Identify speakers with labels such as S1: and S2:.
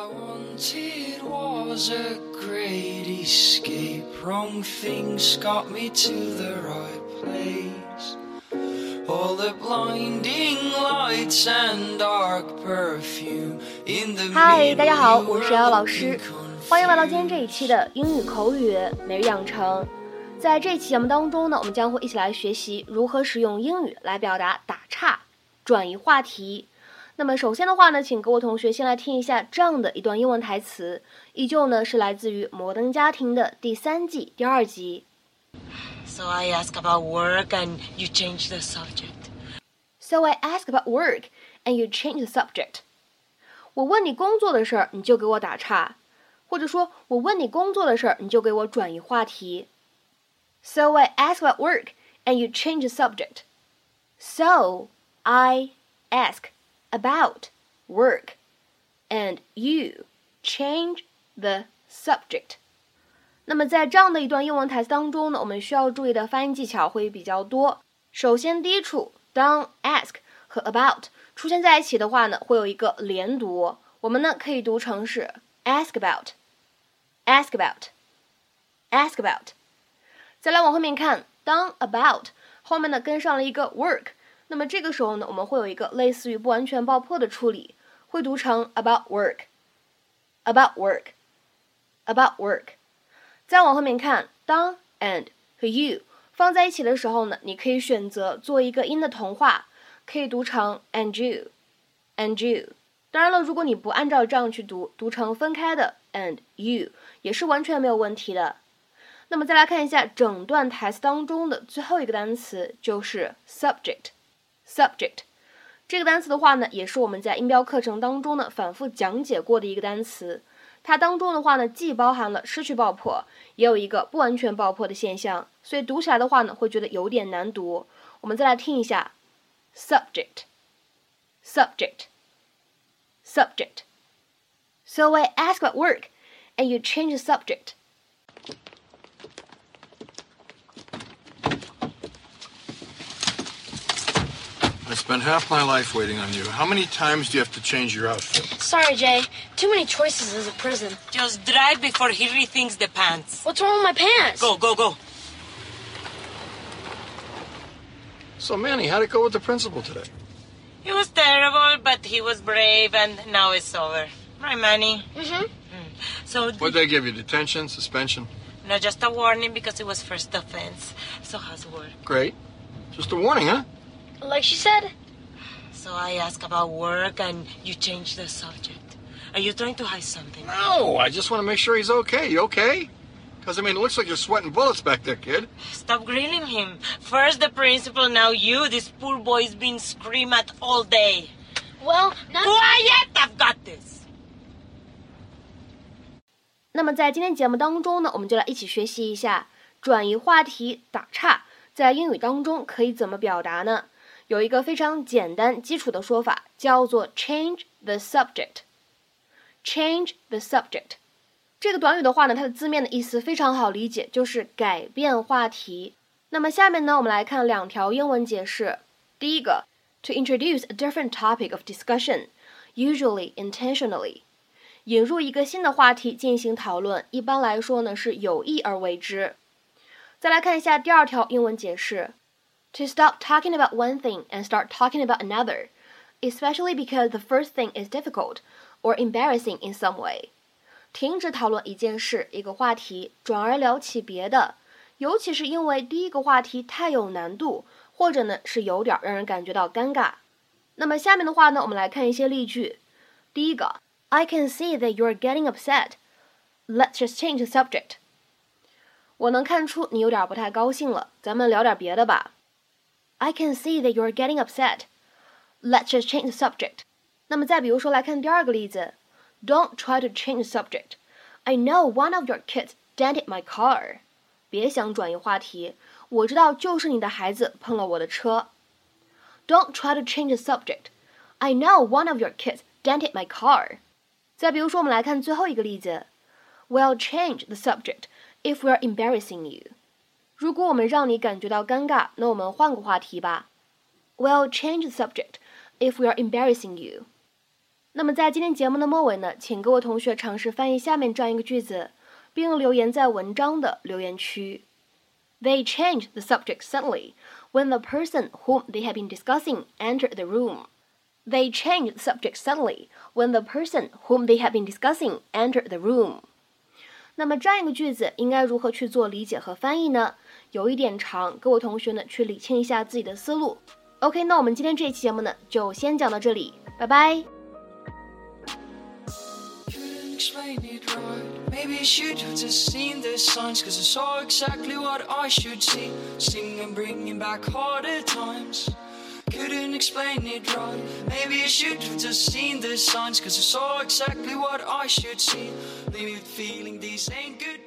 S1: I wanted was a great escape. Wrong things got me to the right place. All the blinding lights and dark perfume in the
S2: 嗨，大家好，我是姚老师，欢迎来到今天这一期的英语口语每日养成。在这期节目当中呢，我们将会一起来学习如何使用英语来表达打岔、转移话题。那么首先的话呢，请各位同学先来听一下这样的一段英文台词，依旧呢是来自于《摩登家庭》的第三季第二集。
S3: So I ask about work and you change the subject.
S2: So I ask about work and you change the subject。我问你工作的事儿，你就给我打岔，或者说我问你工作的事儿，你就给我转移话题。So I ask about work and you change the subject. So I ask about work and you change the subject. 那么在这样的一段英文台词当中呢，我们需要注意的发音技巧会比较多。首先，第一处当 ask 和 about 出现在一起的话呢，会有一个连读，我们呢可以读成是 ask about，ask about，ask about。再来往后面看，当 about 后面呢跟上了一个 work， 那么这个时候呢，我们会有一个类似于不完全爆破的处理，会读成 about work，about work，about work。再往后面看，当 and 和 you 放在一起的时候呢，你可以选择做一个音的同化，可以读成 and you，and you。当然了，如果你不按照这样去读，读成分开的 and you 也是完全没有问题的。那么再来看一下整段台词当中的最后一个单词，就是 subject subject。这个单词的话呢，也是我们在音标课程当中呢反复讲解过的一个单词。它当中的话呢，既包含了失去爆破，也有一个不完全爆破的现象，所以读起来的话呢，会觉得有点难读。我们再来听一下，subject，subject，subject。So I ask about work, and you change the subject.
S4: I spent half my life waiting on you. How many times do you have to change your outfit?
S5: Sorry, Jay. Too many choices as a prison.
S3: Just drive before he rethinks the pants.
S5: What's wrong with my pants?
S3: Go, go, go.
S4: So, Manny, how'd it go with the principal today?
S3: It was terrible, but he was brave, and now it's over. Right, Manny?
S5: Mm-hmm.
S3: So,
S4: What'd they give you? Detention? Suspension?
S3: no, just a warning because it was first offense. So, how's it work?
S4: Great. Just a warning, huh?
S5: Like she said.
S3: So, I ask about work, and you change the subject. Are you trying to hide something?
S4: No, I just want to make sure he's okay. You okay? Because, I mean, it looks like you're sweating bullets back there, kid.
S3: Stop grilling him. First the principal, now you. This poor boy's been screamed at all day.
S5: Well, not.
S3: Quiet! I've got this.
S2: 那么在今天节目当中呢，我们就来一起学习一下转移话题、打岔，在英语当中可以怎么表达呢？ 有一个非常简单基础的说法，叫做 change the subject。change the subject 这个短语的话呢，它的字面的意思非常好理解，就是改变话题。那么下面呢，我们来看两条英文解释。第一个，to introduce a different topic of discussion, usually intentionally。引入一个新的话题进行讨论，一般来说呢是有意而为之。再来看一下第二条英文解释：to stop talking about one thing and start talking about another, especially because the first thing is difficult or embarrassing in some way。停止讨论一件事、一个话题，转而聊起别的，尤其是因为第一个话题太有难度，或者呢是有点让人感觉到尴尬。那么下面的话呢，我们来看一些例句。第一个。I can see that you're getting upset. Let's just change the subject. 我能看出你有点不太高兴了，咱们聊点别的吧。I can see that you're getting upset. Let's just change the subject. 那么再比如说来看第二个例子，Don't try to change the subject. I know one of your kids dented my car. 别想转移话题，我知道就是你的孩子碰了我的车。Don't try to change the subject. I know one of your kids dented my car. 再比如说，我们来看最后一个例子，We'll change the subject if we're embarrassing you。 如果我们让你感觉到尴尬，那我们换个话题吧。We'll change the subject if we're embarrassing you。 那么在今天节目的末尾呢，请各位同学尝试翻译下面这样一个句子，并留言在文章的留言区。They changed the subject suddenly when the person whom they had been discussing entered the room. They changed the subject suddenly when the person whom they had been discussing entered the room. 那么这样一个句子应该如何去做理解和翻译呢？有一点长，各位同学呢去理清一下自己的思路。OK，那我们今天这一期节目呢就先讲到这里，拜拜。
S1: Maybe I should have just seen the signs, cause I saw exactly what I should see. Sing and bringing back harder times. Explain it right. Maybe I should have just seen the signs, cause I saw exactly what I should see. Leave feeling these ain't good